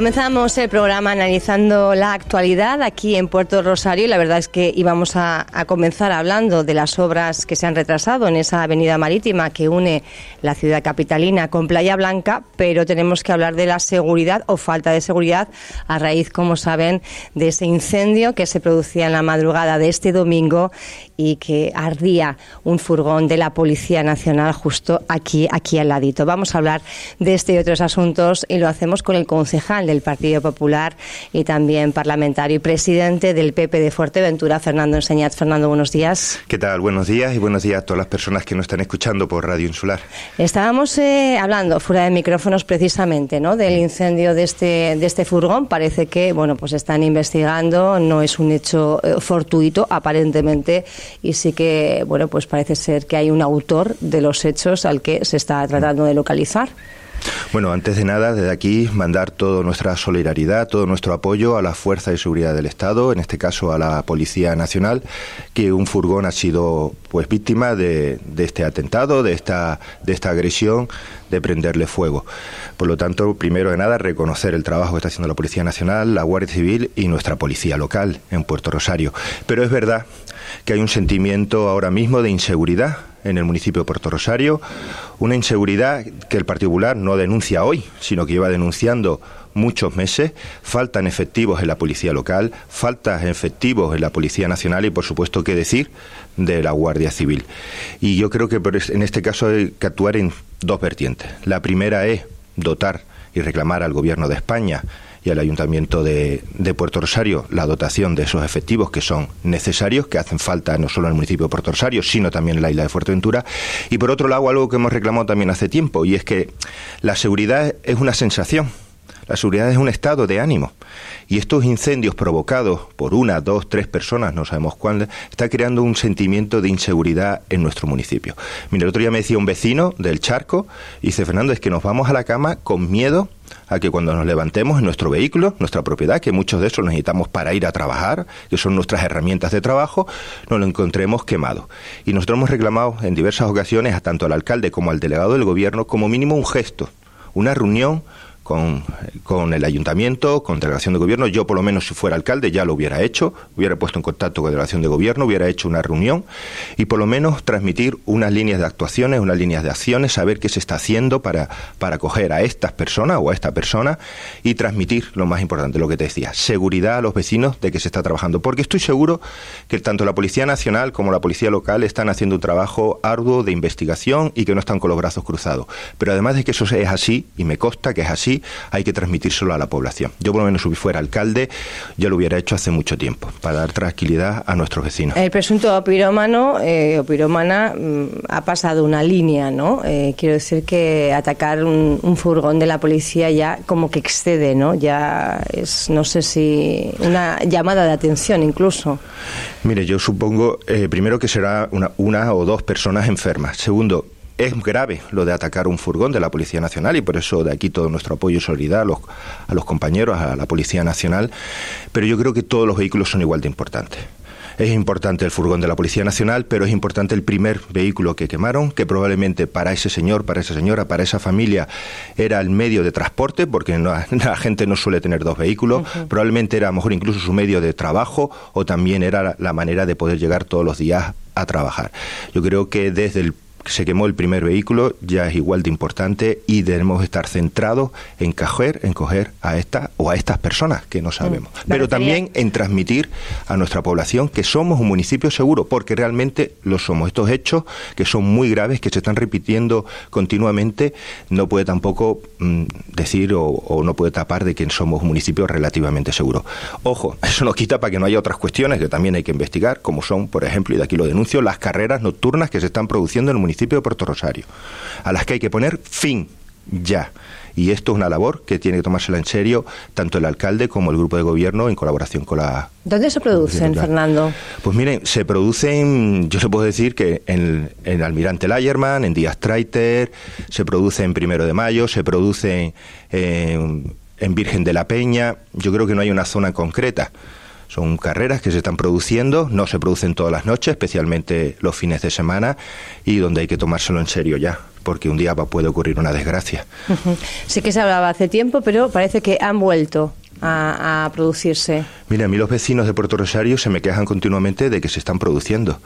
Comenzamos el programa analizando la actualidad aquí en Puerto Rosario y la verdad es que íbamos a, comenzar hablando de las obras que se han retrasado en esa avenida marítima que une la ciudad capitalina con Playa Blanca, pero tenemos que hablar de la seguridad o falta de seguridad a raíz, como saben, de ese incendio que se producía en la madrugada de este domingo y que ardía un furgón de la Policía Nacional justo aquí, aquí al ladito. Vamos a hablar de este y otros asuntos y lo hacemos con el concejal del Partido Popular y también parlamentario y presidente del PP de Fuerteventura, Fernando Enseñat. Fernando, buenos días. ¿Qué tal? Buenos días y buenos días a todas las personas que nos están escuchando por Radio Insular. Estábamos eh, hablando fuera de micrófonos precisamente ¿no? del incendio de este, de este furgón. Parece que bueno, pues están investigando, no es un hecho eh, fortuito aparentemente y sí que bueno, pues parece ser que hay un autor de los hechos al que se está tratando de localizar. Bueno, antes de nada, desde aquí mandar toda nuestra solidaridad, todo nuestro apoyo a la Fuerza de Seguridad del Estado, en este caso a la Policía Nacional, que un furgón ha sido pues víctima de, este atentado, de esta, de esta agresión, de prenderle fuego. Por lo tanto, primero de nada, reconocer el trabajo que está haciendo la Policía Nacional, la Guardia Civil y nuestra Policía local en Puerto Rosario. Pero es verdad que hay un sentimiento ahora mismo de inseguridad en el municipio de Puerto Rosario, una inseguridad que el particular no denuncia hoy, sino que lleva denunciando muchos meses, faltan efectivos en la policía local, faltan efectivos en la Policía Nacional y, por supuesto, qué decir de la Guardia Civil. Y yo creo que en este caso hay que actuar en dos vertientes. La primera es dotar y reclamar al Gobierno de España y al Ayuntamiento de, Puerto Rosario la dotación de esos efectivos que son necesarios, que hacen falta no solo en el municipio de Puerto Rosario, sino también en la isla de Fuerteventura. Y por otro lado, algo que hemos reclamado también hace tiempo, y es que la seguridad es una sensación. La seguridad es un estado de ánimo. Y estos incendios provocados por una, dos, tres personas, no sabemos cuáles, está creando un sentimiento de inseguridad en nuestro municipio. Mira, el otro día me decía un vecino del charco, y dice, Fernando, es que nos vamos a la cama con miedo a que cuando nos levantemos en nuestro vehículo, nuestra propiedad, que muchos de esos necesitamos para ir a trabajar, que son nuestras herramientas de trabajo, nos lo encontremos quemado. Y nosotros hemos reclamado en diversas ocasiones a tanto al alcalde como al delegado del gobierno como mínimo un gesto, una reunión con, el ayuntamiento, con delegación de gobierno. Yo, por lo menos, si fuera alcalde, ya lo hubiera hecho, hubiera puesto en contacto con delegación de gobierno, hubiera hecho una reunión y, por lo menos, transmitir unas líneas de actuaciones, unas líneas de acciones, saber qué se está haciendo para, para acoger a estas personas o a esta persona y transmitir lo más importante, lo que te decía, seguridad a los vecinos de que se está trabajando. Porque estoy seguro que tanto la Policía Nacional como la Policía Local están haciendo un trabajo arduo de investigación y que no están con los brazos cruzados. Pero además de que eso es así, y me consta que es así, hay que transmitírselo a la población. Yo por lo menos si fuera alcalde, ya lo hubiera hecho hace mucho tiempo, para dar tranquilidad a nuestros vecinos. El presunto pirómano eh, o piromana mm, ha pasado una línea, ¿no? Eh, quiero decir que atacar un, furgón de la policía ya como que excede, ¿no? Ya es, no sé si una llamada de atención incluso. Mire, yo supongo, eh, primero que será una, una o dos personas enfermas. Segundo, es grave lo de atacar un furgón de la Policía Nacional y por eso de aquí todo nuestro apoyo y solidaridad a los, a los compañeros, a la Policía Nacional, pero yo creo que todos los vehículos son igual de importantes. Es importante el furgón de la Policía Nacional, pero es importante el primer vehículo que quemaron, que probablemente para ese señor, para esa señora, para esa familia era el medio de transporte, porque la gente no suele tener dos vehículos, probablemente era a lo mejor incluso su medio de trabajo o también era la manera de poder llegar todos los días a trabajar. Yo creo que desde el se quemó el primer vehículo ya es igual de importante y debemos estar centrados en coger, en coger a esta o a estas personas que no sabemos. Mm. Pero también en transmitir a nuestra población que somos un municipio seguro, porque realmente lo somos. Estos hechos que son muy graves, que se están repitiendo continuamente, no puede tampoco mm, decir o, o, no puede tapar de que somos un municipio relativamente seguro. Ojo, eso no quita para que no haya otras cuestiones que también hay que investigar, como son, por ejemplo, y de aquí lo denuncio, las carreras nocturnas que se están produciendo en el municipio municipio de Puerto Rosario, a las que hay que poner fin ya. Y esto es una labor que tiene que tomársela en serio tanto el alcalde como el grupo de gobierno en colaboración con la... ¿Dónde se producen, Fernando? Pues miren, se producen, yo le puedo decir que en, en Almirante Layerman, en Díaz Traiter, se produce en Primero de Mayo, se produce en, en Virgen de la Peña, yo creo que no hay una zona concreta Son carreras que se están produciendo, no se producen todas las noches, especialmente los fines de semana, y donde hay que tomárselo en serio ya, porque un día puede ocurrir una desgracia. Sí que se hablaba hace tiempo, pero parece que han vuelto a, a producirse. Mira, a mí los vecinos de Puerto Rosario se me quejan continuamente de que se están produciendo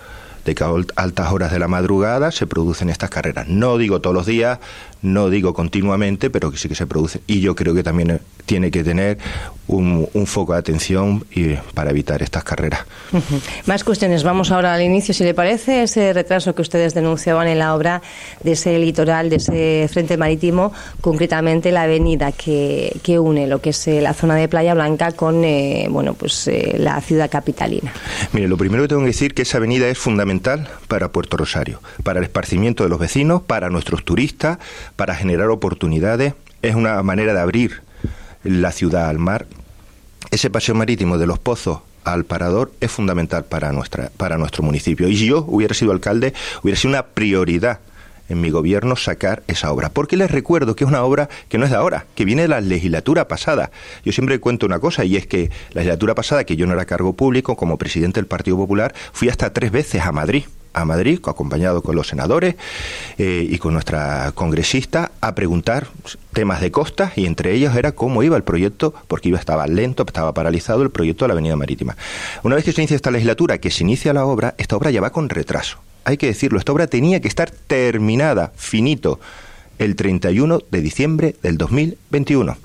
de que a altas horas de la madrugada se producen estas carreras. No digo todos los días, no digo continuamente, pero que sí que se producen. Y yo creo que también eh, tiene que tener un, foco de atención y, para evitar estas carreras. Más cuestiones. Vamos ahora al inicio, si le parece, ese retraso que ustedes denunciaban en la obra de ese litoral, de ese frente marítimo, concretamente la avenida que, que une lo que es eh, la zona de Playa Blanca con eh, bueno pues la ciudad capitalina. Mire, lo primero que tengo que decir es que esa avenida es fundamental para Puerto Rosario, para el esparcimiento de los vecinos, para nuestros turistas, para generar oportunidades. Es una manera de abrir la ciudad al mar. Ese paseo marítimo de los pozos al parador es fundamental para, nuestra, para nuestro municipio. Y si yo hubiera sido alcalde, hubiera sido una prioridad en mi gobierno sacar esa obra. Porque les recuerdo que es una obra que no es de ahora, que viene de la legislatura pasada. Yo siempre cuento una cosa, y es que la legislatura pasada, que yo no era cargo público, como presidente del Partido Popular, fui hasta tres veces a Madrid a Madrid, acompañado con los senadores eh, y con nuestra congresista, a preguntar temas de costas y entre ellos era cómo iba el proyecto, porque iba estaba lento, estaba paralizado el proyecto de la Avenida Marítima. Una vez que se inicia esta legislatura, que se inicia la obra, esta obra ya va con retraso hay que decirlo, esta obra tenía que estar terminada, finito, el 31 de diciembre del 2021.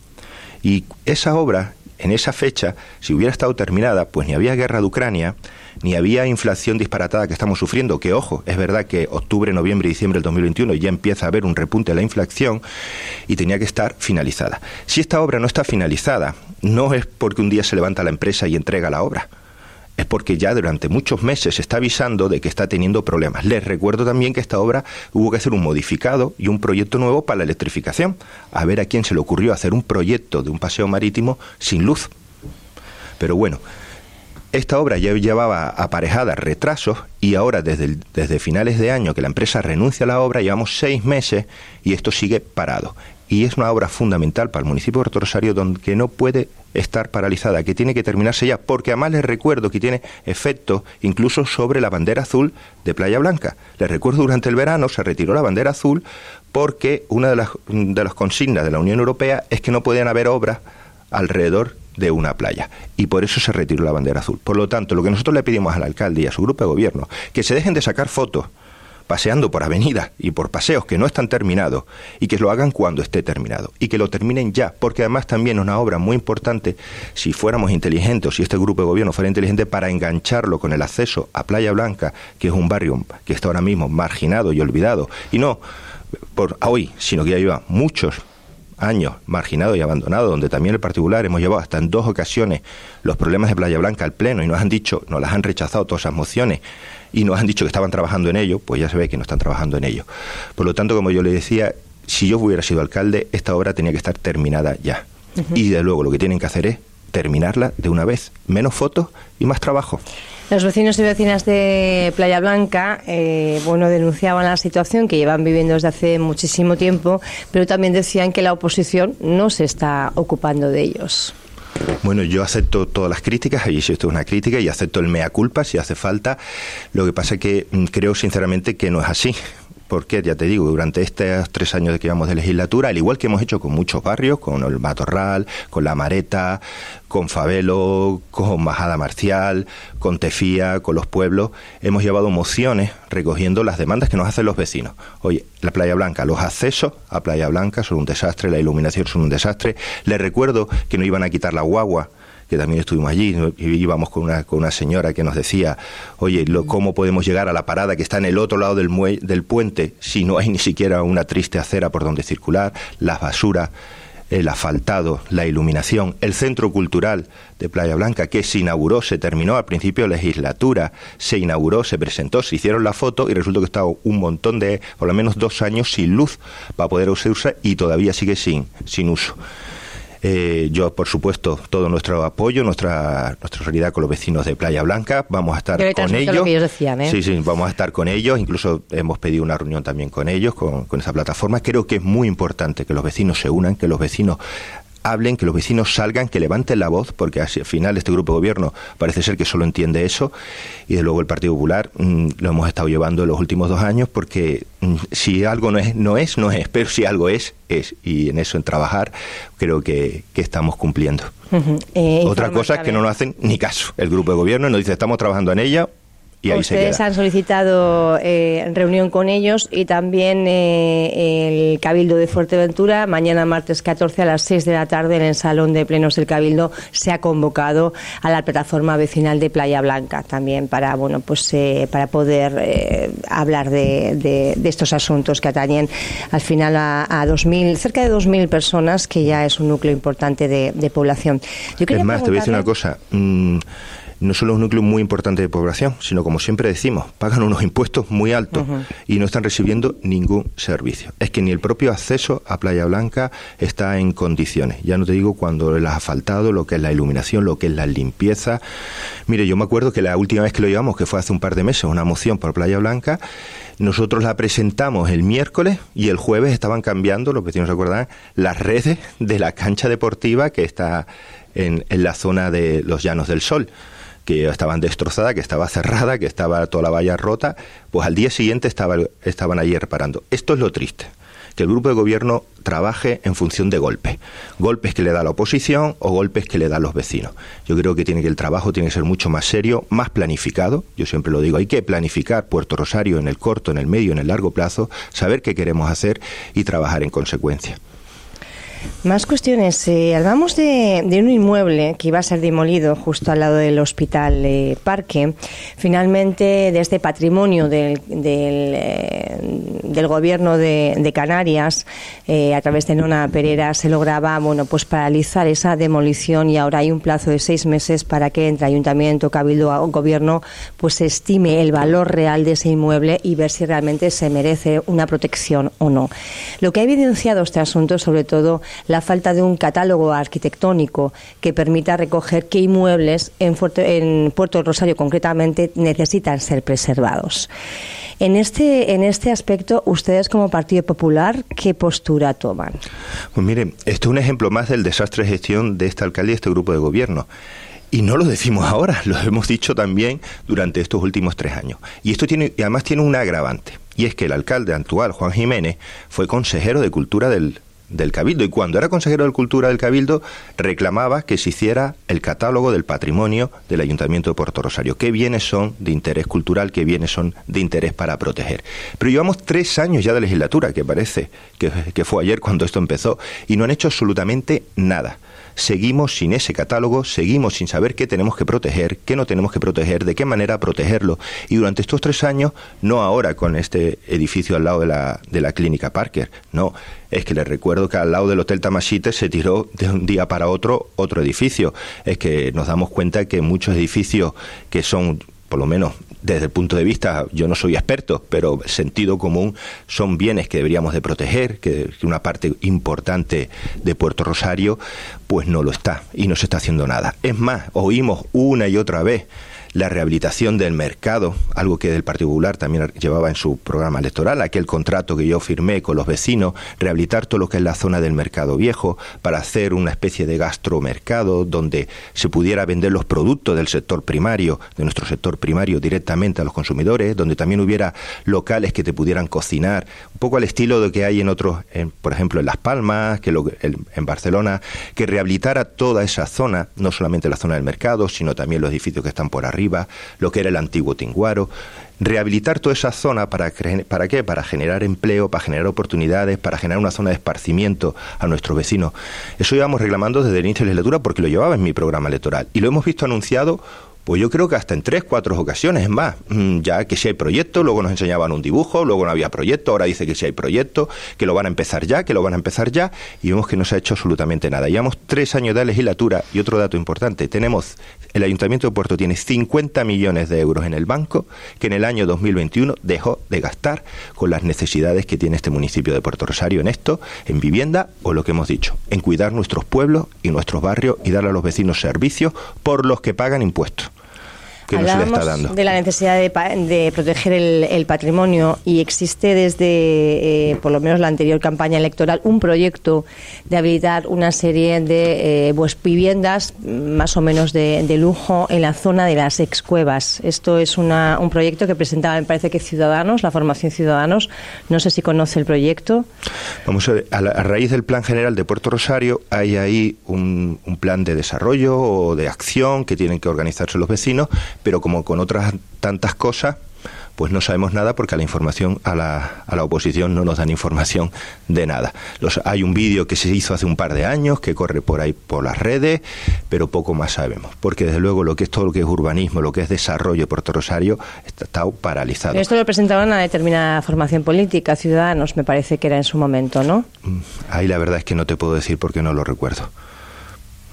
Y esa obra, en esa fecha, si hubiera estado terminada, pues ni había guerra de Ucrania, ni había inflación disparatada que estamos sufriendo, que ojo, es verdad que octubre, noviembre y diciembre del 2021 ya empieza a haber un repunte de la inflación y tenía que estar finalizada. Si esta obra no está finalizada, no es porque un día se levanta la empresa y entrega la obra es porque ya durante muchos meses se está avisando de que está teniendo problemas. Les recuerdo también que esta obra hubo que hacer un modificado y un proyecto nuevo para la electrificación. A ver a quién se le ocurrió hacer un proyecto de un paseo marítimo sin luz. Pero bueno, esta obra ya llevaba aparejada retrasos y ahora desde, desde finales de año que la empresa renuncia a la obra llevamos seis meses y esto sigue parado y es una obra fundamental para el municipio de Puerto Rosario donde no puede estar paralizada, que tiene que terminarse ya, porque además les recuerdo que tiene efecto incluso sobre la bandera azul de Playa Blanca. Les recuerdo durante el verano se retiró la bandera azul porque una de las, de las consignas de la Unión Europea es que no podían haber obras alrededor de una playa. Y por eso se retiró la bandera azul. Por lo tanto, lo que nosotros le pedimos al alcalde y a su grupo de gobierno, que se dejen de sacar fotos paseando por avenidas y por paseos que no están terminados y que lo hagan cuando esté terminado y que lo terminen ya, porque además también es una obra muy importante si fuéramos inteligentes si este grupo de gobierno fuera inteligente para engancharlo con el acceso a Playa Blanca, que es un barrio que está ahora mismo marginado y olvidado, y no por hoy, sino que ya lleva muchos años marginado y abandonado, donde también el particular hemos llevado hasta en dos ocasiones los problemas de Playa Blanca al Pleno y nos han dicho, nos las han rechazado todas esas mociones y nos han dicho que estaban trabajando en ello, pues ya se ve que no están trabajando en ello. Por lo tanto, como yo le decía, si yo hubiera sido alcalde, esta obra tenía que estar terminada ya. Y de luego lo que tienen que hacer es terminarla de una vez. Menos fotos y más trabajo. Los vecinos y vecinas de Playa Blanca, eh, bueno, denunciaban la situación que llevan viviendo desde hace muchísimo tiempo, pero también decían que la oposición no se está ocupando de ellos. Bueno, yo acepto todas las críticas, y si esto es una crítica, y acepto el mea culpa si hace falta. Lo que pasa es que mm, creo sinceramente que no es así porque ya te digo, durante estos tres años de que llevamos de legislatura, al igual que hemos hecho con muchos barrios, con el Matorral, con La Mareta, con Favelo, con Majada Marcial, con Tefía, con los pueblos, hemos llevado mociones recogiendo las demandas que nos hacen los vecinos. Oye, la Playa Blanca, los accesos a Playa Blanca son un desastre, la iluminación son un desastre. Les recuerdo que no iban a quitar la guagua que también estuvimos allí íbamos con una, con una señora que nos decía, oye, ¿cómo podemos llegar a la parada que está en el otro lado del, del puente si no hay ni siquiera una triste acera por donde circular, las basuras? el asfaltado, la iluminación, el centro cultural de Playa Blanca, que se inauguró, se terminó al principio de legislatura, se inauguró, se presentó, se hicieron la foto y resulta que estaba un montón de, por lo menos dos años sin luz para poder usarse y todavía sigue sin, sin uso. Eh, yo, por supuesto, todo nuestro apoyo, nuestra, nuestra solidaridad con los vecinos de Playa Blanca. Vamos a estar con ellos. ¿eh? Sí, sí, vamos a estar con ellos. Incluso hemos pedido una reunión también con ellos, con, con esa plataforma. Creo que es muy importante que los vecinos se unan, que los vecinos hablen, que los vecinos salgan, que levanten la voz, porque al final este grupo de gobierno parece ser que solo entiende eso, y de luego el Partido Popular mm, lo hemos estado llevando en los últimos dos años, porque mm, si algo no es, no es, no es, pero si algo es, es, y en eso, en trabajar, creo que, estamos cumpliendo. Eh, Otra cosa es que no nos hacen ni caso. El grupo de gobierno nos dice, estamos trabajando en ella, Ustedes han solicitado eh, reunión con ellos y también eh, el Cabildo de Fuerteventura. Mañana, martes 14, a las 6 de la tarde, en el Salón de Plenos del Cabildo, se ha convocado a la plataforma vecinal de Playa Blanca también para, bueno, pues, eh, para poder hablar de, estos asuntos que atañen al final a, a 2000, cerca de 2.000 personas, que ya es un núcleo importante de, población. es más, te voy a decir una cosa. Mm, no solo es un núcleo muy importante de población, sino como siempre decimos, pagan unos impuestos muy altos y no están recibiendo ningún servicio. Es que ni el propio acceso a Playa Blanca está en condiciones. Ya no te digo cuando el asfaltado, lo que es la iluminación, lo que es la limpieza. Mire, yo me acuerdo que la última vez que lo llevamos, que fue hace un par de meses, una moción por Playa Blanca, nosotros la presentamos el miércoles y el jueves estaban cambiando, los vecinos recuerdan, las redes de la cancha deportiva que está en, en la zona de los Llanos del Sol que estaban destrozadas, que estaba cerrada, que estaba toda la valla rota, pues al día siguiente estaba, estaban allí reparando. Esto es lo triste que el grupo de gobierno trabaje en función de golpes. Golpes que le da la oposición o golpes que le dan los vecinos. Yo creo que tiene que el trabajo tiene que ser mucho más serio, más planificado. Yo siempre lo digo, hay que planificar Puerto Rosario en el corto, en el medio, en el largo plazo, saber qué queremos hacer y trabajar en consecuencia. Más cuestiones. Eh, hablamos de, un inmueble que iba a ser demolido justo al lado del Hospital eh, Parque. Finalmente, de este patrimonio del, del, eh, Gobierno de, Canarias, a través de Nona Pereira, se lograba bueno, pues paralizar esa demolición y ahora hay un plazo de seis meses para que entre Ayuntamiento, Cabildo o Gobierno pues estime el valor real de ese inmueble y ver si realmente se merece una protección o no. Lo que ha evidenciado este asunto, sobre todo, la falta de un catálogo arquitectónico que permita recoger qué inmuebles en, en Puerto Rosario concretamente necesitan ser preservados. En este, en este aspecto, ustedes como Partido Popular, ¿qué postura toman? Pues mire, esto es un ejemplo más del desastre de gestión de esta alcaldía y este grupo de gobierno. Y no lo decimos ahora, lo hemos dicho también durante estos últimos tres años. Y esto tiene, y además tiene un agravante, y es que el alcalde actual, Juan Jiménez, fue consejero de Cultura del, del Cabildo. Y cuando era consejero de Cultura del Cabildo, reclamaba que se hiciera el catálogo del patrimonio del Ayuntamiento de Puerto Rosario. ¿Qué bienes son de interés cultural? ¿Qué bienes son de interés para proteger? Pero llevamos tres años ya de legislatura, que parece que, que fue ayer cuando esto empezó, y no han hecho absolutamente nada seguimos sin ese catálogo, seguimos sin saber qué tenemos que proteger, qué no tenemos que proteger, de qué manera protegerlo. Y durante estos tres años, no ahora con este edificio al lado de la, de la clínica Parker, no, es que les recuerdo que al lado del Hotel Tamashite se tiró de un día para otro otro edificio. Es que nos damos cuenta que muchos edificios que son por lo menos desde el punto de vista, yo no soy experto, pero sentido común son bienes que deberíamos de proteger, que, una parte importante de Puerto Rosario, pues no lo está y no se está haciendo nada. Es más, oímos una y otra vez la rehabilitación del mercado, algo que el Partido Popular también llevaba en su programa electoral, aquel contrato que yo firmé con los vecinos, rehabilitar todo lo que es la zona del mercado viejo para hacer una especie de gastromercado donde se pudiera vender los productos del sector primario, de nuestro sector primario directamente a los consumidores, donde también hubiera locales que te pudieran cocinar, un poco al estilo de que hay en otros, por ejemplo en Las Palmas, que en Barcelona, que rehabilitara toda esa zona, no solamente la zona del mercado, sino también los edificios que están por arriba lo que era el antiguo Tinguaro, rehabilitar toda esa zona para, para qué? Para generar empleo, para generar oportunidades, para generar una zona de esparcimiento a nuestros vecinos. Eso íbamos reclamando desde el inicio de la legislatura porque lo llevaba en mi programa electoral y lo hemos visto anunciado pues yo creo que hasta en tres, cuatro ocasiones más. Mm, ya que si hay proyecto, luego nos enseñaban un dibujo, luego no había proyecto, ahora dice que si hay proyecto, que lo van a empezar ya, que lo van a empezar ya, y vemos que no se ha hecho absolutamente nada. Llevamos tres años de legislatura y otro dato importante, tenemos, el Ayuntamiento de Puerto tiene 50 millones de euros en el banco que en el año 2021 dejó de gastar con las necesidades que tiene este municipio de Puerto Rosario en esto, en vivienda o lo que hemos dicho, en cuidar nuestros pueblos y nuestros barrios y dar a los vecinos servicios por los que pagan impuestos. Que no se le está dando. de la necesidad de, proteger el, patrimonio y existe desde, eh, por lo menos la anterior campaña electoral, un proyecto de habilitar una serie de eh, pues, viviendas más o menos de, lujo en la zona de las excuevas. Esto es una, un proyecto que presentaba, me parece que Ciudadanos, la formación Ciudadanos. No sé si conoce el proyecto. Vamos a ver, a, raíz del Plan General de Puerto Rosario hay ahí un, un plan de desarrollo o de acción que tienen que organizarse los vecinos, pero como con otras tantas cosas, pues no sabemos nada porque a la información, a la, a la oposición no nos dan información de nada. Los, hay un vídeo que se hizo hace un par de años que corre por ahí por las redes, pero poco más sabemos, porque desde luego lo que es todo lo que es urbanismo, lo que es desarrollo de Puerto Rosario, está, está paralizado. esto lo presentaba una determinada formación política, Ciudadanos, me parece que era en su momento, ¿no? Mm, ahí la verdad es que no te puedo decir porque no lo recuerdo.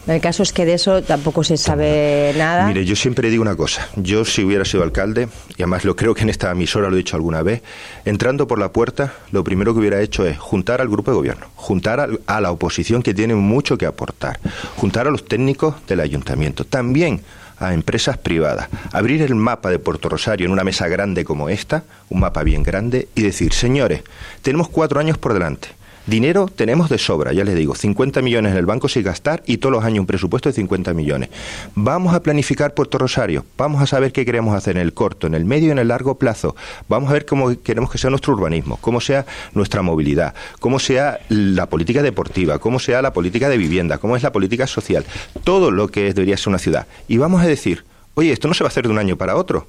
El caso es que de eso tampoco se sabe nada. Mire, yo siempre digo una cosa. Yo si hubiera sido alcalde, y además lo creo que en esta emisora lo he dicho alguna vez, entrando por la puerta, lo primero que hubiera hecho es juntar al grupo de gobierno, juntar a la oposición que tiene mucho que aportar, juntar a los técnicos del ayuntamiento, también a empresas privadas, abrir el mapa de Puerto Rosario en una mesa grande como esta, un mapa bien grande, y decir, señores, tenemos cuatro años por delante Dinero tenemos de sobra, ya les digo, 50 millones en el banco sin gastar y todos los años un presupuesto de 50 millones. Vamos a planificar Puerto Rosario, vamos a saber qué queremos hacer en el corto, en el medio y en el largo plazo. Vamos a ver cómo queremos que sea nuestro urbanismo, cómo sea nuestra movilidad, cómo sea la política deportiva, cómo sea la política de vivienda, cómo es la política social, todo lo que debería ser una ciudad. Y vamos a decir, oye, esto no se va a hacer de un año para otro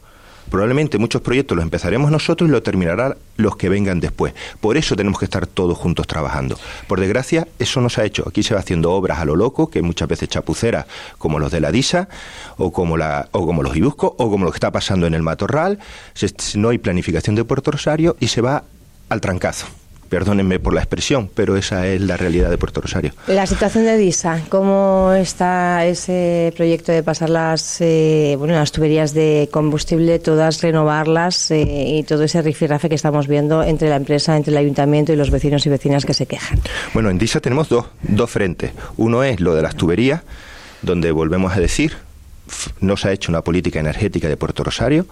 Probablemente muchos proyectos los empezaremos nosotros y lo terminarán los que vengan después. Por eso tenemos que estar todos juntos trabajando. Por desgracia, eso no se ha hecho. Aquí se va haciendo obras a lo loco, que muchas veces chapuceras, como los de la DISA, o como, la, o como los Ibusco, o como lo que está pasando en el Matorral. no hay planificación de Puerto Rosario y se va al trancazo. Perdónenme por la expresión, pero esa es la realidad de Puerto Rosario. La situación de DISA, ¿cómo está ese proyecto de pasar las, eh, bueno, las tuberías de combustible, todas renovarlas eh, y todo ese rifirrafe que estamos viendo entre la empresa, entre el ayuntamiento y los vecinos y vecinas que se quejan? Bueno, en DISA tenemos dos, dos frentes. Uno es lo de las tuberías, donde volvemos a decir, no se ha hecho una política energética de Puerto Rosario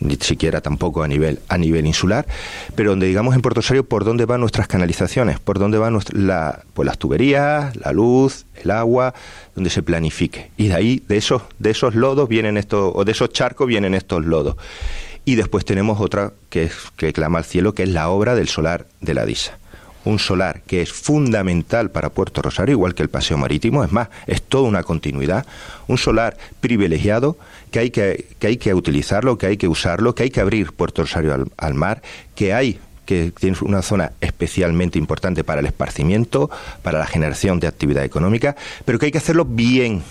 ni siquiera tampoco a nivel a nivel insular, pero donde digamos en Puerto Rosario por dónde van nuestras canalizaciones, por dónde van la, pues las tuberías, la luz, el agua, donde se planifique. Y de ahí, de esos, de esos lodos vienen estos, o de esos charcos vienen estos lodos. Y después tenemos otra que, es, que clama al cielo, que es la obra del solar de la DISA un solar que es fundamental para Puerto Rosario, igual que el paseo marítimo, es más, es toda una continuidad, un solar privilegiado que hay que, que, hay que utilizarlo, que hay que usarlo, que hay que abrir Puerto Rosario al, mar, que hay que tiene una zona especialmente importante para el esparcimiento, para la generación de actividad económica, pero que hay que hacerlo bien,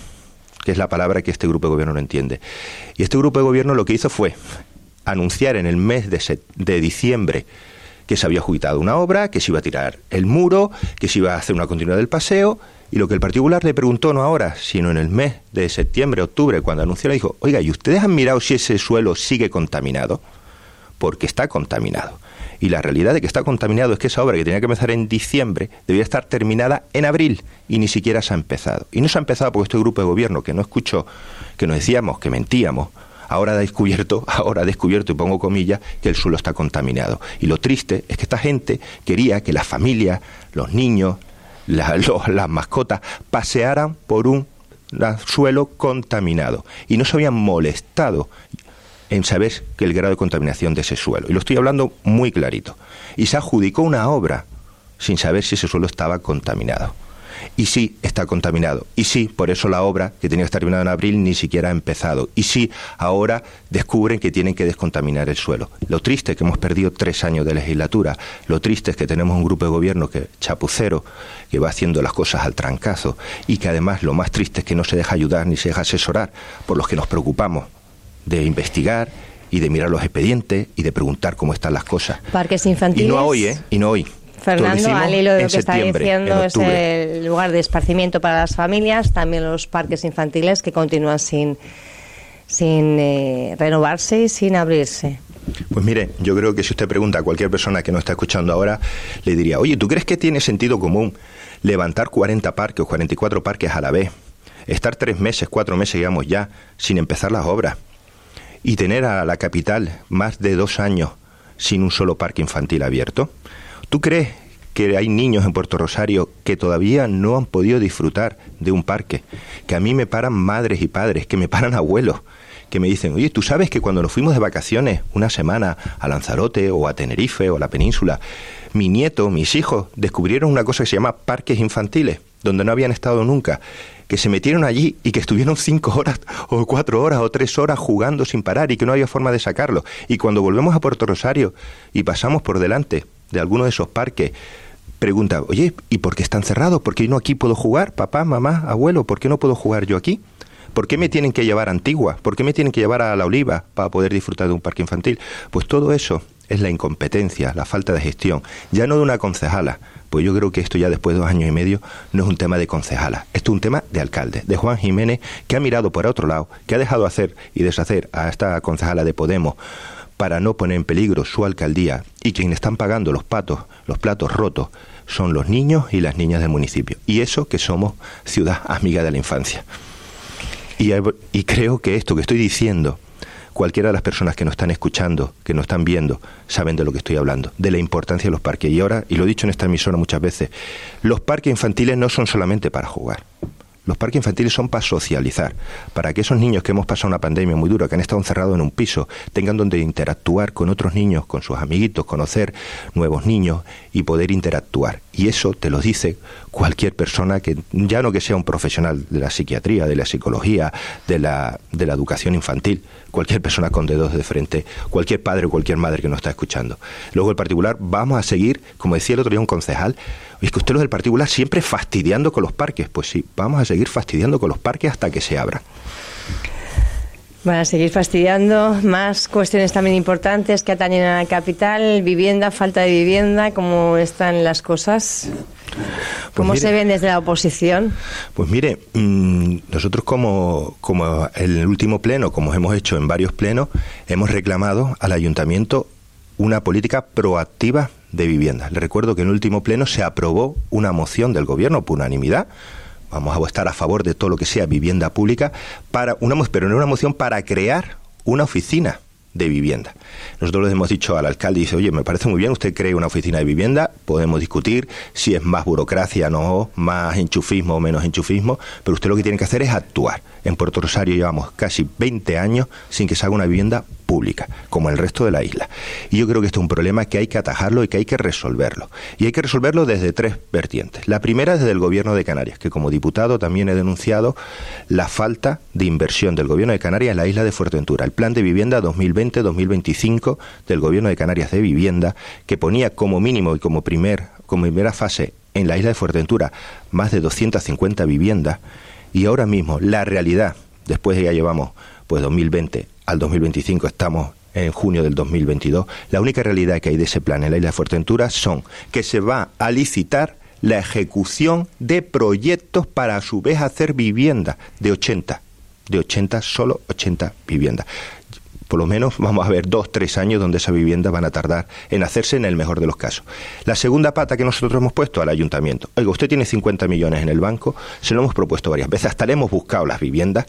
que es la palabra que este grupo de gobierno no entiende. Y este grupo de gobierno lo que hizo fue anunciar en el mes de, de diciembre que se había adjudicado una obra, que se iba a tirar el muro, que se iba a hacer una continuidad del paseo, y lo que el particular le preguntó no ahora, sino en el mes de septiembre, octubre, cuando anunció, le dijo, oiga, ¿y ustedes han mirado si ese suelo sigue contaminado? Porque está contaminado. Y la realidad de que está contaminado es que esa obra que tenía que empezar en diciembre debía estar terminada en abril y ni siquiera se ha empezado. Y no se ha empezado porque este grupo de gobierno que no escuchó, que nos decíamos que mentíamos, ahora ha descubierto, ahora ha descubierto, y pongo comillas, que el suelo está contaminado. Y lo triste es que esta gente quería que las familias, los niños, las mascotas pasearan por un suelo contaminado y no se habían molestado en saber que el grado de contaminación de ese suelo. Y lo estoy hablando muy clarito. Y se adjudicó una obra sin saber si ese suelo estaba contaminado. Y sí, está contaminado. Y sí, por eso la obra, que tenía que estar terminada en abril, ni siquiera ha empezado. Y sí, ahora descubren que tienen que descontaminar el suelo. Lo triste es que hemos perdido tres años de legislatura. Lo triste es que tenemos un grupo de gobierno que chapucero, que va haciendo las cosas al trancazo. Y que además lo más triste es que no se deja ayudar ni se deja asesorar por los que nos preocupamos de investigar y de mirar los expedientes y de preguntar cómo están las cosas. Parques infantiles. Y no hoy, ¿eh? Y no hoy. Fernando, al hilo de lo que está diciendo, es el lugar de esparcimiento para las familias, también los parques infantiles que continúan sin, sin eh, renovarse y sin abrirse. Pues mire, yo creo que si usted pregunta a cualquier persona que no está escuchando ahora, le diría, oye, ¿tú crees que tiene sentido común levantar 40 parques o 44 parques a la vez? Estar tres meses, cuatro meses, digamos ya, sin empezar las obras y tener a la capital más de dos años sin un solo parque infantil abierto? ¿Tú crees que hay niños en Puerto Rosario que todavía no han podido disfrutar de un parque? Que a mí me paran madres y padres, que me paran abuelos, que me dicen, oye, tú sabes que cuando nos fuimos de vacaciones una semana a Lanzarote o a Tenerife o a la península, mi nieto, mis hijos, descubrieron una cosa que se llama parques infantiles, donde no habían estado nunca, que se metieron allí y que estuvieron cinco horas o cuatro horas o tres horas jugando sin parar y que no había forma de sacarlo. Y cuando volvemos a Puerto Rosario y pasamos por delante de alguno de esos parques, pregunta, oye, ¿y por qué están cerrados? ¿Por qué no aquí puedo jugar? Papá, mamá, abuelo, ¿por qué no puedo jugar yo aquí? ¿Por qué me tienen que llevar a Antigua? ¿Por qué me tienen que llevar a La Oliva para poder disfrutar de un parque infantil? Pues todo eso es la incompetencia, la falta de gestión, ya no de una concejala, pues yo creo que esto ya después de dos años y medio no es un tema de concejala, esto es un tema de alcalde, de Juan Jiménez, que ha mirado por otro lado, que ha dejado hacer y deshacer a esta concejala de Podemos para no poner en peligro su alcaldía y quienes están pagando los patos, los platos rotos, son los niños y las niñas del municipio. Y eso que somos ciudad amiga de la infancia. Y, y creo que esto que estoy diciendo cualquiera de las personas que nos están escuchando, que nos están viendo, saben de lo que estoy hablando, de la importancia de los parques. Y ahora, y lo he dicho en esta emisora muchas veces, los parques infantiles no son solamente para jugar. Los parques infantiles son para socializar, para que esos niños que hemos pasado una pandemia muy dura, que han estado encerrados en un piso, tengan donde interactuar con otros niños, con sus amiguitos, conocer nuevos niños y poder interactuar. Y eso te lo dice cualquier persona que, ya no que sea un profesional de la psiquiatría, de la psicología, de la, de la educación infantil, cualquier persona con dedos de frente, cualquier padre o cualquier madre que nos está escuchando. Luego el particular, vamos a seguir, como decía el otro día un concejal, es que usted los del particular siempre fastidiando con los parques. Pues sí, vamos a seguir fastidiando con los parques hasta que se abran. Van a seguir fastidiando. Más cuestiones también importantes que atañen a la capital, vivienda, falta de vivienda, cómo están las cosas. Pues ¿Cómo se ven desde la oposición? Pues mire, mm, nosotros como, como en el último pleno, como hemos hecho en varios plenos, hemos reclamado al ayuntamiento una política proactiva de vivienda. Le recuerdo que en el último pleno se aprobó una moción del gobierno por unanimidad. Vamos a estar a favor de todo lo que sea vivienda pública, para una, pero no una moción para crear una oficina de vivienda. Nosotros les hemos dicho al alcalde, dice, oye, me parece muy bien, usted cree una oficina de vivienda, podemos discutir si es más burocracia, no, más enchufismo o menos enchufismo, pero usted lo que tiene que hacer es actuar. En Puerto Rosario llevamos casi 20 años sin que se haga una vivienda pública, como el resto de la isla. Y yo creo que esto es un problema que hay que atajarlo y que hay que resolverlo. Y hay que resolverlo desde tres vertientes. La primera es desde el Gobierno de Canarias, que como diputado también he denunciado la falta de inversión del Gobierno de Canarias en la isla de Fuerteventura. El plan de vivienda 2020-2025 del Gobierno de Canarias de vivienda, que ponía como mínimo y como, primer, como primera fase en la isla de Fuerteventura más de 250 viviendas, y ahora mismo la realidad, después de ya llevamos pues 2020 al 2025 estamos en junio del 2022, la única realidad que hay de ese plan en la isla de Fuerteventura son que se va a licitar la ejecución de proyectos para a su vez hacer vivienda de 80, de 80, solo 80 viviendas. Por lo menos vamos a ver dos, tres años donde esas viviendas van a tardar en hacerse en el mejor de los casos. La segunda pata que nosotros hemos puesto al ayuntamiento. Oiga, usted tiene 50 millones en el banco, se lo hemos propuesto varias veces, hasta le hemos buscado las viviendas,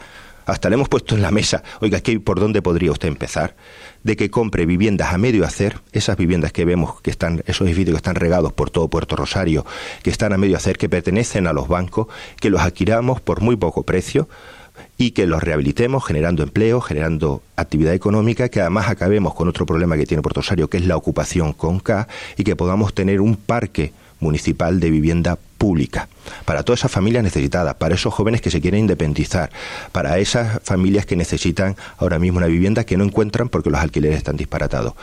hasta le hemos puesto en la mesa, oiga, ¿qué, ¿por dónde podría usted empezar? De que compre viviendas a medio hacer, esas viviendas que vemos que están, esos edificios que están regados por todo Puerto Rosario, que están a medio hacer, que pertenecen a los bancos, que los adquiramos por muy poco precio y que los rehabilitemos generando empleo, generando actividad económica, que además acabemos con otro problema que tiene Puerto Rosario, que es la ocupación con K, y que podamos tener un parque municipal de vivienda pública, para todas esas familias necesitadas, para esos jóvenes que se quieren independizar, para esas familias que necesitan ahora mismo una vivienda que no encuentran porque los alquileres están disparatados.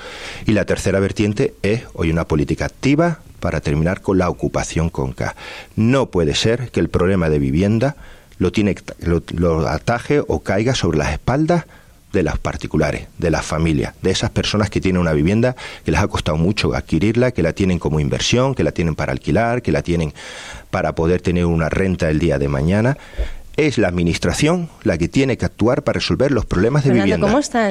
Y la tercera vertiente es hoy una política activa para terminar con la ocupación con. No puede ser que el problema de vivienda lo, tiene, lo ataje o caiga sobre las espaldas de las particulares, de las familias, de esas personas que tienen una vivienda que les ha costado mucho adquirirla, que la tienen como inversión, que la tienen para alquilar, que la tienen para poder tener una renta el día de mañana es la administración la que tiene que actuar para resolver los problemas de vivienda.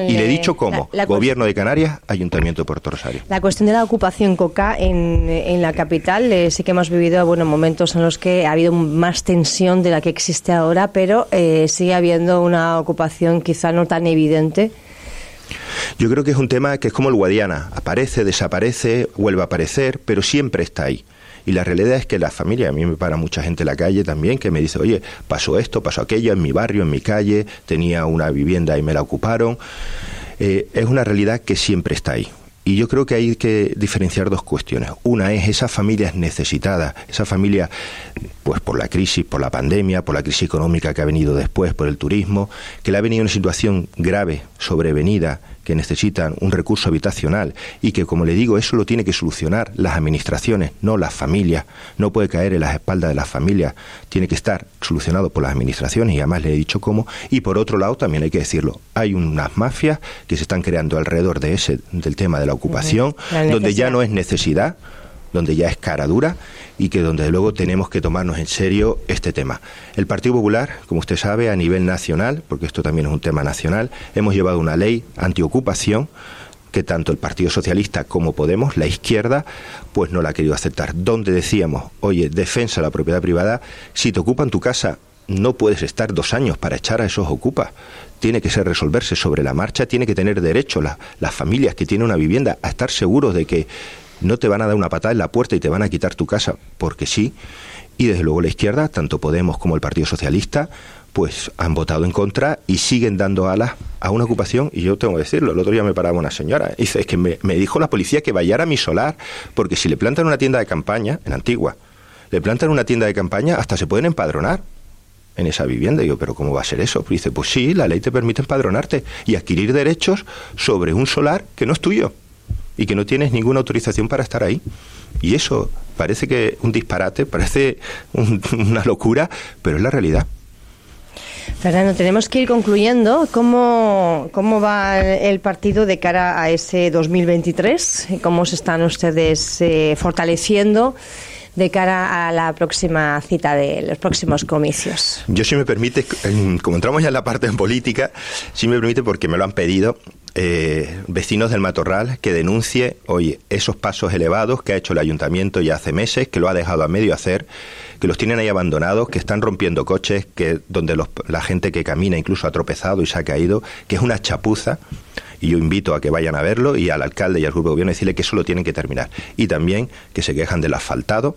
y le he dicho cómo. Gobierno de Canarias, Ayuntamiento de Puerto Rosario. La cuestión de la ocupación coca en, en la capital, eh, sí que hemos vivido bueno, momentos en los que ha habido más tensión de la que existe ahora, pero eh, sigue habiendo una ocupación quizá no tan evidente Yo creo que es un tema que es como el Guadiana, aparece, desaparece, vuelve a aparecer, pero siempre está ahí. Y la realidad es que la familia, a mí me para mucha gente en la calle también que me dice, oye, pasó esto, pasó aquello en mi barrio, en mi calle, tenía una vivienda y me la ocuparon. Eh, es una realidad que siempre está ahí. Y yo creo que hay que diferenciar dos cuestiones. Una es esas familias necesitadas, esa familia, pues por la crisis, por la pandemia, por la crisis económica que ha venido después, por el turismo, que le ha venido una situación grave, sobrevenida, que necesitan un recurso habitacional y que, como le digo, eso lo tiene que solucionar las administraciones, no las familias. No puede caer en las espaldas de las familias, tiene que estar solucionado por las administraciones y además le he dicho cómo. Y por otro lado, también hay que decirlo, hay unas mafias que se están creando alrededor de ese, del tema de la ocupación, donde ya no es necesidad, donde ya es cara dura y que donde luego tenemos que tomarnos en serio este tema. El Partido Popular, como usted sabe, a nivel nacional, porque esto también es un tema nacional, hemos llevado una ley antiocupación que tanto el Partido Socialista como Podemos, la izquierda, pues no la ha querido aceptar. Donde decíamos, oye, defensa de la propiedad privada, si te ocupan tu casa, no puedes estar dos años para echar a esos ocupas. Tiene que ser resolverse sobre la marcha, tiene que tener derecho las familias que tienen una vivienda a estar seguros de que no te van a dar una patada en la puerta y te van a quitar tu casa, porque sí. Y desde luego la izquierda, tanto Podemos como el Partido Socialista, pues han votado en contra y siguen dando alas a una ocupación. Y yo tengo que decirlo, el otro día me paraba una señora, y dice, es que me, dijo la policía que vayara a mi solar, porque si le plantan una tienda de campaña, en Antigua, le plantan una tienda de campaña, hasta se pueden empadronar en esa vivienda. Y yo, ¿pero cómo va a ser eso? Pues dice, pues sí, la ley te permite empadronarte y adquirir derechos sobre un solar que no es tuyo y que no tienes ninguna autorización para estar ahí. Y eso parece que un disparate, parece una locura, pero es la realidad. Fernando, tenemos que ir concluyendo. ¿Cómo, cómo va el partido de cara a ese 2023? ¿Cómo se están ustedes eh, fortaleciendo? De cara a la próxima cita de los próximos comicios. Yo, si me permite, como entramos ya en la parte en política, si me permite, porque me lo han pedido, eh, vecinos del Matorral que denuncie, oye, esos pasos elevados que ha hecho el ayuntamiento ya hace meses, que lo ha dejado a medio hacer, que los tienen ahí abandonados, que están rompiendo coches, que donde la gente que camina incluso ha tropezado y se ha caído, que es una chapuza. Y yo invito a que vayan a verlo y al alcalde y al grupo de gobierno decirle que eso lo tienen que terminar. Y también que se quejan del asfaltado,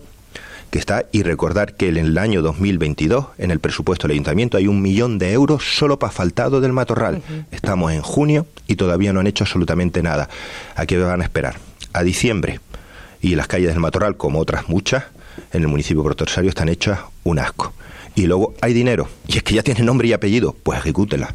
que está y recordar que en el año 2022 en el presupuesto del ayuntamiento hay un millón de euros solo para asfaltado del matorral. Estamos en junio y todavía no han hecho absolutamente nada. ¿A qué van a esperar? A diciembre. Y las calles del matorral, como otras muchas, en el municipio de están hechas un asco. Y luego hay dinero. Y es que ya tiene nombre y apellido. Pues ejecútela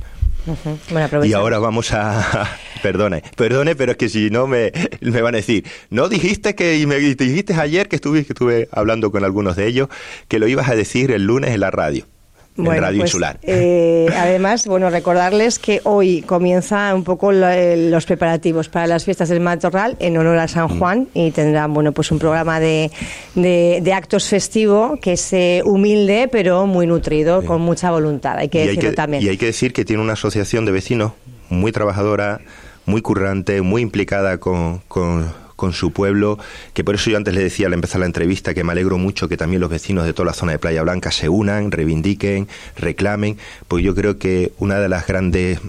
y ahora vamos a... perdone, perdone, pero es que si no me, me van a decir, no dijiste que, y me dijiste ayer que estuve, que estuve hablando con algunos de ellos, que lo ibas a decir el lunes en la radio bueno, Radio pues, Insular. Eh, además, bueno, recordarles que hoy comienza un poco eh, los preparativos para las fiestas del Matorral en honor a San mm. Juan y tendrán, bueno, pues un programa de, de, actos festivo que es eh, humilde pero muy nutrido, con mucha voluntad, hay que decirlo también. Y hay que decir que tiene una asociación de vecinos muy trabajadora, muy currante, muy implicada con, con con su pueblo, que por eso yo antes le decía al empezar la entrevista que me alegro mucho que también los vecinos de toda la zona de Playa Blanca se unan, reivindiquen, reclamen, pues yo creo que una de las grandes,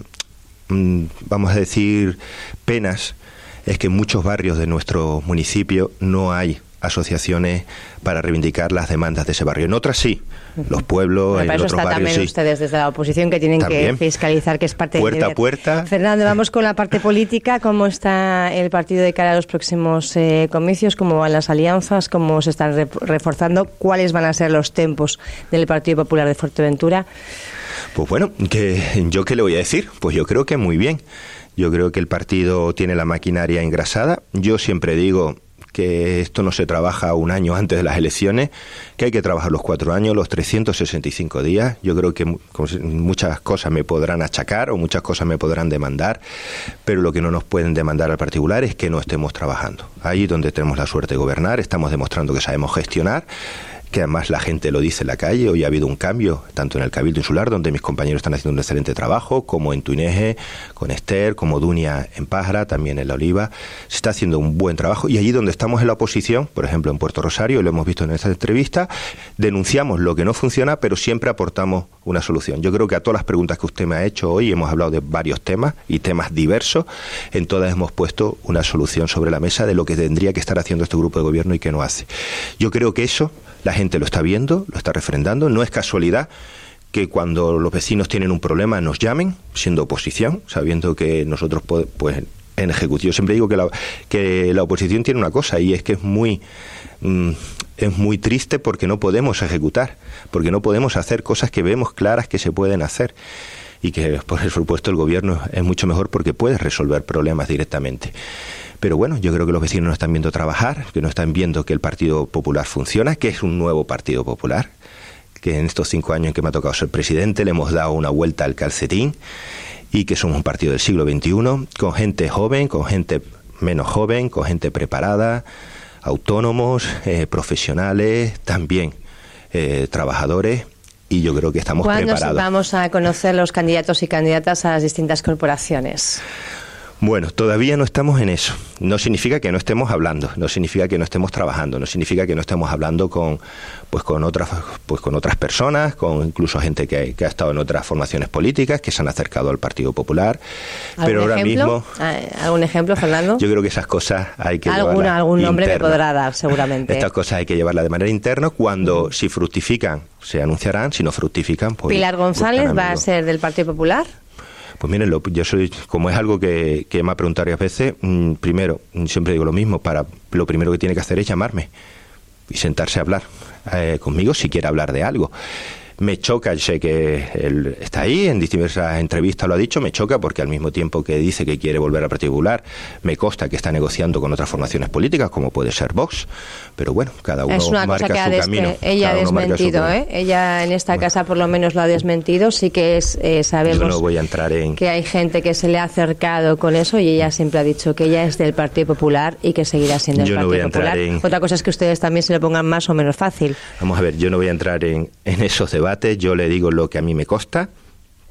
mm, vamos a decir, penas es que en muchos barrios de nuestro municipio no hay asociaciones para reivindicar las demandas de ese barrio. En otras sí, los pueblos, en otros barrios también ustedes desde la oposición que tienen que fiscalizar que es parte puerta a puerta. Fernando, vamos con la parte política. ¿Cómo está el partido de cara a los próximos eh, comicios? ¿Cómo van las alianzas? ¿Cómo se están reforzando? ¿Cuáles van a ser los tempos del Partido Popular de Fuerteventura? Pues bueno, que yo qué le voy a decir, pues yo creo que muy bien. Yo creo que el partido tiene la maquinaria engrasada. Yo siempre digo, que esto no se trabaja un año antes de las elecciones, que hay que trabajar los cuatro años, los 365 días. Yo creo que muchas cosas me podrán achacar o muchas cosas me podrán demandar, pero lo que no nos pueden demandar al particular es que no estemos trabajando. Ahí donde tenemos la suerte de gobernar, estamos demostrando que sabemos gestionar que además la gente lo dice en la calle. Hoy ha habido un cambio, tanto en el Cabildo Insular, donde mis compañeros están haciendo un excelente trabajo, como en Tuineje, con Esther, como Dunia en Pájara, también en La Oliva. Se está haciendo un buen trabajo. Y allí donde estamos en la oposición, por ejemplo en Puerto Rosario, lo hemos visto en esta entrevista, denunciamos lo que no funciona, pero siempre aportamos una solución. Yo creo que a todas las preguntas que usted me ha hecho hoy, hemos hablado de varios temas y temas diversos, en todas hemos puesto una solución sobre la mesa de lo que tendría que estar haciendo este grupo de gobierno y que no hace. Yo creo que eso la gente lo está viendo, lo está refrendando. No es casualidad que cuando los vecinos tienen un problema nos llamen, siendo oposición, sabiendo que nosotros, pues, en Ejecutivo siempre digo que la, que la oposición tiene una cosa y es que es muy mm, es muy triste porque no podemos ejecutar, porque no podemos hacer cosas que vemos claras que se pueden hacer y que por supuesto el gobierno es mucho mejor porque puede resolver problemas directamente. Pero bueno, yo creo que los vecinos no están viendo trabajar, que no están viendo que el Partido Popular funciona, que es un nuevo Partido Popular, que en estos cinco años en que me ha tocado ser presidente le hemos dado una vuelta al calcetín y que somos un partido del siglo XXI, con gente joven, con gente menos joven, con gente preparada, autónomos, eh, profesionales, también eh, trabajadores y yo creo que estamos preparados. vamos a conocer los candidatos y candidatas a las distintas corporaciones? Bueno, todavía no estamos en eso. No significa que no estemos hablando, no significa que no estemos trabajando, no significa que no estemos hablando con, pues con otras, pues con otras personas, con incluso gente que, ha estado en otras formaciones políticas, que se han acercado al Partido Popular. Pero ahora mismo, ah, algún ejemplo, Fernando. Yo creo que esas cosas hay que ¿Alguna, algún nombre me podrá dar, seguramente. Estas cosas hay que llevarlas de manera interna. Cuando si fructifican se anunciarán, si no fructifican, pues. Pilar González va a ser del Partido Popular. Pues miren, yo soy, como es algo que, me ha preguntado varias veces, mm, primero, siempre digo lo mismo, para lo primero que tiene que hacer es llamarme y sentarse a hablar eh, conmigo si quiere hablar de algo me choca, sé que él está ahí, en diversas entrevistas lo ha dicho, me choca porque al mismo tiempo que dice que quiere volver a particular, me consta que está negociando con otras formaciones políticas, como puede ser Vox, pero bueno, cada uno marca su camino. Ella ha desmentido, ¿eh? Ella en esta casa por lo menos lo ha desmentido, sí que es, eh, sabemos voy a entrar en... que hay gente que se le ha acercado con eso y ella siempre ha dicho que ella es del Partido Popular y que seguirá siendo el Partido Popular. Otra cosa es que ustedes también se le pongan más o menos fácil. Vamos a ver, yo no voy a entrar en, en esos debates yo le digo lo que a mí me costa.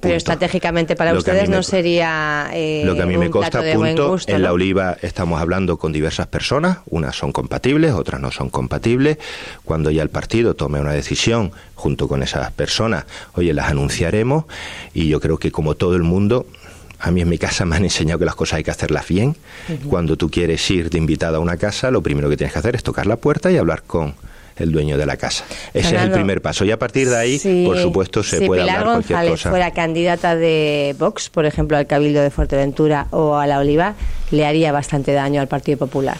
Pero estratégicamente para ustedes no sería eh, lo que a mí me costa punto. en la oliva estamos hablando con diversas personas unas son compatibles otras no son compatibles. Cuando ya el partido tome una decisión junto con esas personas oye las anunciaremos. Y yo creo que como todo el mundo a mí en mi casa me han enseñado que las cosas hay que hacerlas bien. Cuando tú quieres ir de invitada a una casa, lo primero que tienes que hacer es tocar la puerta y hablar con el dueño de la casa. Ese es el primer paso. Y a partir de ahí, por supuesto, se puede hablar cualquier González fuera candidata de Vox, por ejemplo, al Cabildo de Fuerteventura o a la Oliva, le haría bastante daño al Partido Popular.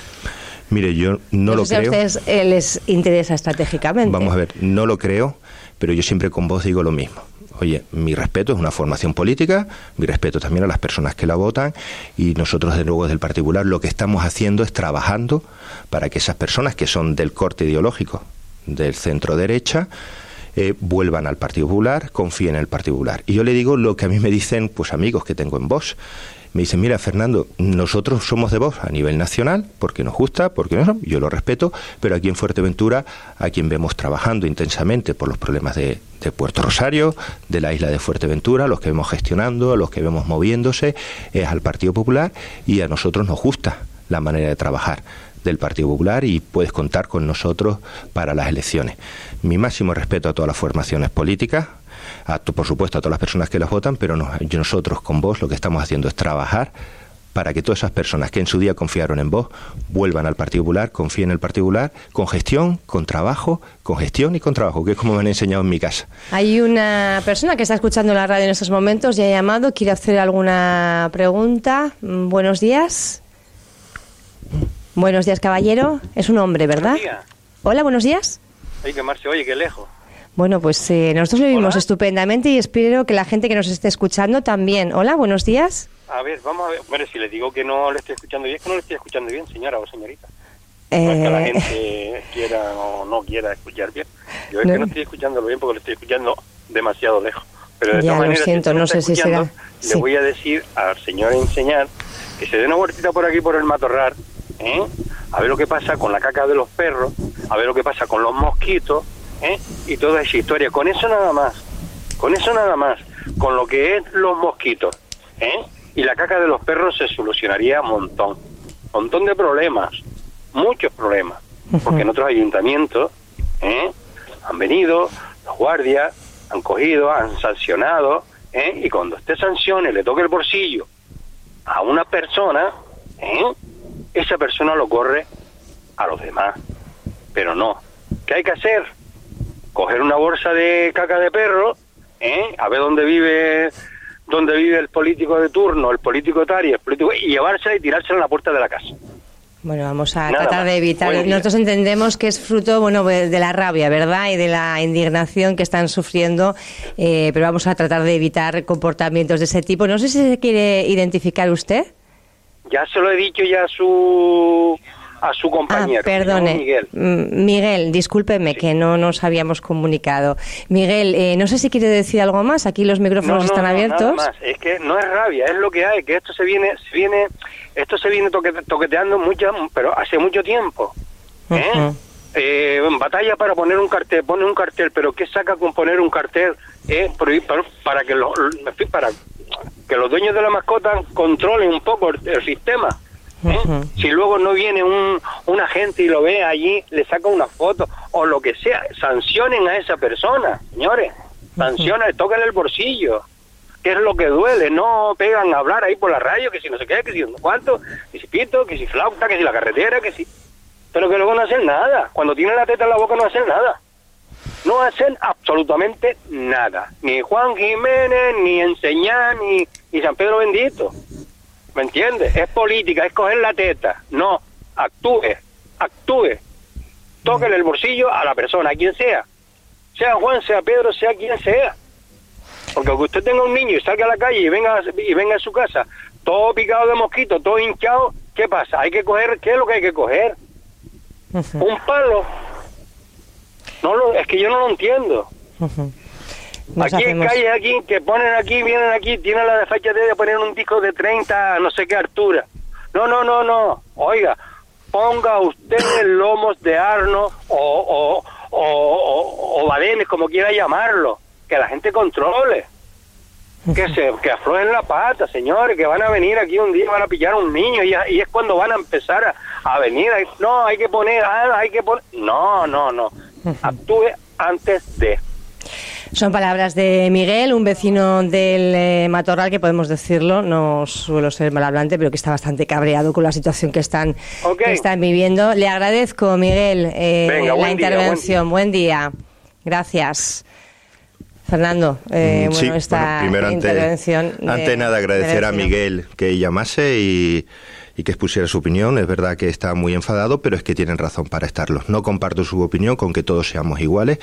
Mire, yo no, lo creo. a ustedes eh, les interesa estratégicamente. Vamos a ver, no lo creo, pero yo siempre con vos digo lo mismo. Oye, mi respeto es una formación política, mi respeto también a las personas que la votan y nosotros, de luego, desde el particular, lo que estamos haciendo es trabajando para que esas personas que son del corte ideológico del centro derecha eh, vuelvan al Partido Popular, confíen en el Partido. Y yo le digo lo que a mí me dicen pues amigos que tengo en Vox. Me dicen, mira, Fernando, nosotros somos de Vox a nivel nacional, porque nos gusta, porque no, yo lo respeto, pero aquí en Fuerteventura, a quien vemos trabajando intensamente por los problemas de, Puerto Rosario, de la isla de Fuerteventura, los que vemos gestionando, los que vemos moviéndose, es al Partido Popular y a nosotros nos gusta la manera de trabajar del Partido Popular y puedes contar con nosotros para las elecciones. Mi máximo respeto a todas las formaciones políticas, a, por supuesto a todas las personas que las votan, pero nosotros con vos lo que estamos haciendo es trabajar para que todas esas personas que en su día confiaron en vos vuelvan al Partido Popular, confíen en el Partido Popular, con gestión, con trabajo, con gestión y con trabajo, que es como me han enseñado en mi casa. Hay una persona que está escuchando la radio en estos momentos y ha llamado, quiere hacer alguna pregunta. Mm, buenos días. Buenos días, caballero. Es un hombre, ¿verdad? Hola, buenos días. Ay, que marche, oye, qué lejos. Bueno, pues eh, nosotros vivimos estupendamente y espero que la gente que nos esté escuchando también. Hola, buenos días. A ver, vamos a ver. Bueno, si le digo que no le estoy escuchando bien, es que no le estoy escuchando bien, señora o señorita. No es que la eh. gente quiera o no quiera escuchar bien. Yo es que no estoy escuchándolo bien porque lo estoy escuchando demasiado lejos. Pero de ya, lo siento, no, sé si será. Le voy a decir al señor enseñar que se dé una vueltita por aquí por el matorral ¿eh? a ver lo que pasa con la caca de los perros, a ver lo que pasa con los mosquitos, ¿eh? y toda esa historia. Con eso nada más, con eso nada más, con lo que es los mosquitos ¿eh? y la caca de los perros se solucionaría un montón, montón de problemas, muchos problemas, porque en otros ayuntamientos ¿eh? han venido los guardias, han cogido, han sancionado, ¿eh? y cuando usted sancione, le toque el bolsillo a una persona, ¿eh? esa persona lo corre a los demás. Pero no. ¿Qué hay que hacer? Coger una bolsa de caca de perro, ¿eh? a ver dónde vive dónde vive el político de turno, el político tal el político, y llevársela y tirársela en la puerta de la casa. Bueno, vamos a tratar de evitar. Nosotros entendemos que es fruto, bueno, de la rabia, ¿verdad? Y de la indignación que están sufriendo, eh, pero vamos a tratar de evitar comportamientos de ese tipo. No sé si se quiere identificar usted. Ya se lo he dicho ya a su a su compañero. Ah, perdone. Miguel. Miguel, discúlpeme que no nos habíamos comunicado. Miguel, eh, no sé si quiere decir algo más. Aquí los micrófonos están abiertos. Nada más. Es que no es rabia, es lo que hay, que esto se viene, se viene, esto se viene toqueteando mucho, pero hace mucho tiempo. ¿eh? eh batalla para poner un cartel, pone un cartel, pero ¿qué saca con poner un cartel eh, para, que los, para que los dueños de la mascota controlen un poco el sistema? ¿Eh? Si luego no viene un, un agente y lo ve allí, le saca una foto o lo que sea, sancionen a esa persona, señores. Sancionen, toquen el bolsillo. que es lo que duele? No pegan a hablar ahí por la radio, que si no se qué, que si no cuánto, que si pito, que si flauta, que si la carretera, que si... Pero que luego no hacen nada. Cuando tienen la teta en la boca no hacen nada. No hacen absolutamente nada. Ni Juan Jiménez, ni Enseñar, ni, ni San Pedro Bendito. ¿Me entiendes? Es política, es coger la teta. No, actúe, actúe. Tóquele el bolsillo a la persona, a quien sea. Sea Juan, sea Pedro, sea quien sea. Porque aunque usted tenga un niño y salga a la calle y venga, y venga a su casa todo picado de mosquito, todo hinchado, ¿qué pasa? Hay que coger, ¿qué es lo que hay que coger? Un palo. No lo, es que yo no lo entiendo aquí hay calles aquí que ponen aquí, vienen aquí, tienen la fecha de poner un disco de 30, no sé qué altura. No, no, no, no. Oiga, ponga usted lomos de arno o, o, o, o, badenes, como quiera llamarlo, que la gente controle. Que se que aflojen la pata, señores, que van a venir aquí un día, van a pillar a un niño y, y es cuando van a empezar a, a venir. No, hay que poner, ah, hay que poner. No, no, no. Actúe antes de. Son palabras de Miguel, un vecino del eh, Matorral, que podemos decirlo, no suelo ser malhablante, pero que está bastante cabreado con la situación que están, están viviendo. Le agradezco, Miguel, eh, la intervención. buen, día. Gracias. Fernando, eh, mm, bueno, esta intervención. Ante, nada, agradecer a Miguel que llamase y y que expusiera su opinión. Es verdad que está muy enfadado, pero es que tienen razón para estarlo. No comparto su opinión con que todos seamos iguales.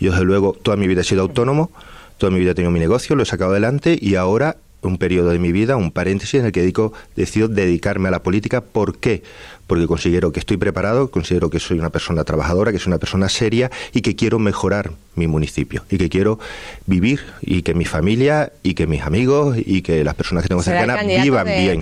Yo, desde luego, toda mi vida he sido autónomo, toda mi vida he tenido mi negocio, lo he sacado adelante y ahora un periodo de mi vida, un paréntesis en el que dedico, decido dedicarme a la política. ¿Por qué? Porque considero que estoy preparado, considero que soy una persona trabajadora, que soy una persona seria y que quiero mejorar mi municipio y que quiero vivir y que mi familia y que mis amigos y que las personas que tengo cercanas vivan bien.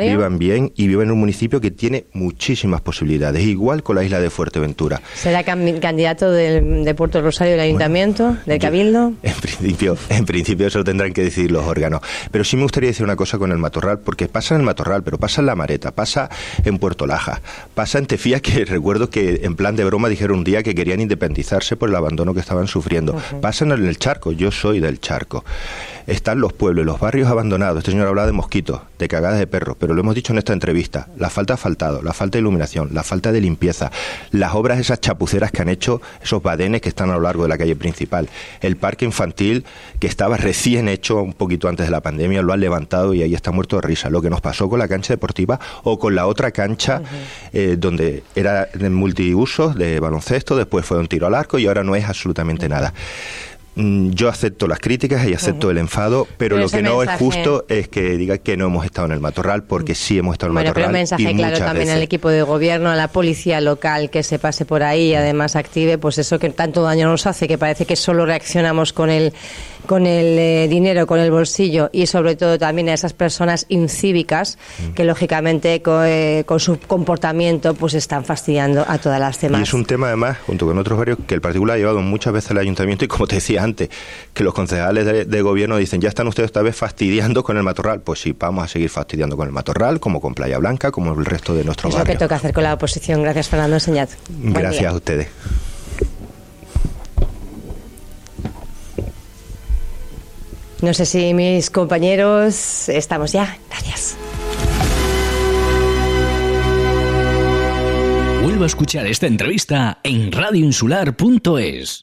Vivan bien y vivan en un municipio que tiene muchísimas posibilidades, igual con la isla de Fuerteventura. ¿Será candidato de Puerto del Rosario del Ayuntamiento, del Cabildo? en principio, en principio eso lo tendrán que decir los órganos. Pero sí me gustaría decir una cosa con el Matorral, porque pasa en el Matorral, pero pasa en La Mareta, pasa en Puerto Laja, pasa en Tefía, que recuerdo que en plan de broma dijeron un día que querían independizarse por el abandono que estaban sufriendo. Pasan en el charco, yo soy del charco. Están los pueblos, los barrios abandonados. Este señor habla de mosquitos, de cagadas de perros, pero lo hemos dicho en esta entrevista. La falta de asfaltado, la falta de iluminación, la falta de limpieza, las obras esas chapuceras que han hecho esos badenes que están a lo largo de la calle principal, el parque infantil que estaba recién hecho un poquito antes de la pandemia, lo han levantado y ahí está muerto de risa. Lo que nos pasó con la cancha deportiva o con la otra cancha eh, donde era de multiusos, de baloncesto, después fue un tiro al arco y ahora no es absolutamente nada. Mm, yo acepto las críticas y acepto el enfado, pero, lo que no es justo es que diga que no hemos estado en el matorral, porque sí hemos estado en el matorral. Pero un mensaje claro también al equipo de gobierno, a la policía local que se pase por ahí y además active, pues eso que tanto daño nos hace, que parece que solo reaccionamos con el con el eh, dinero, con el bolsillo y sobre todo también a esas personas incívicas mm. que lógicamente eh, con, su comportamiento pues están fastidiando a todas las demás. Y es un tema además, junto con otros varios, que el particular ha llevado muchas veces al ayuntamiento y como te decía antes, que los concejales de, gobierno dicen, ya están ustedes esta vez fastidiando con el matorral. Pues sí, vamos a seguir fastidiando con el matorral, como con Playa Blanca, como el resto de nuestros barrios. Es lo que toca hacer con la oposición. Gracias, Fernando Enseñad. Gracias a ustedes. No sé si mis compañeros estamos ya. Gracias. Vuelvo a escuchar esta entrevista en radioinsular.es.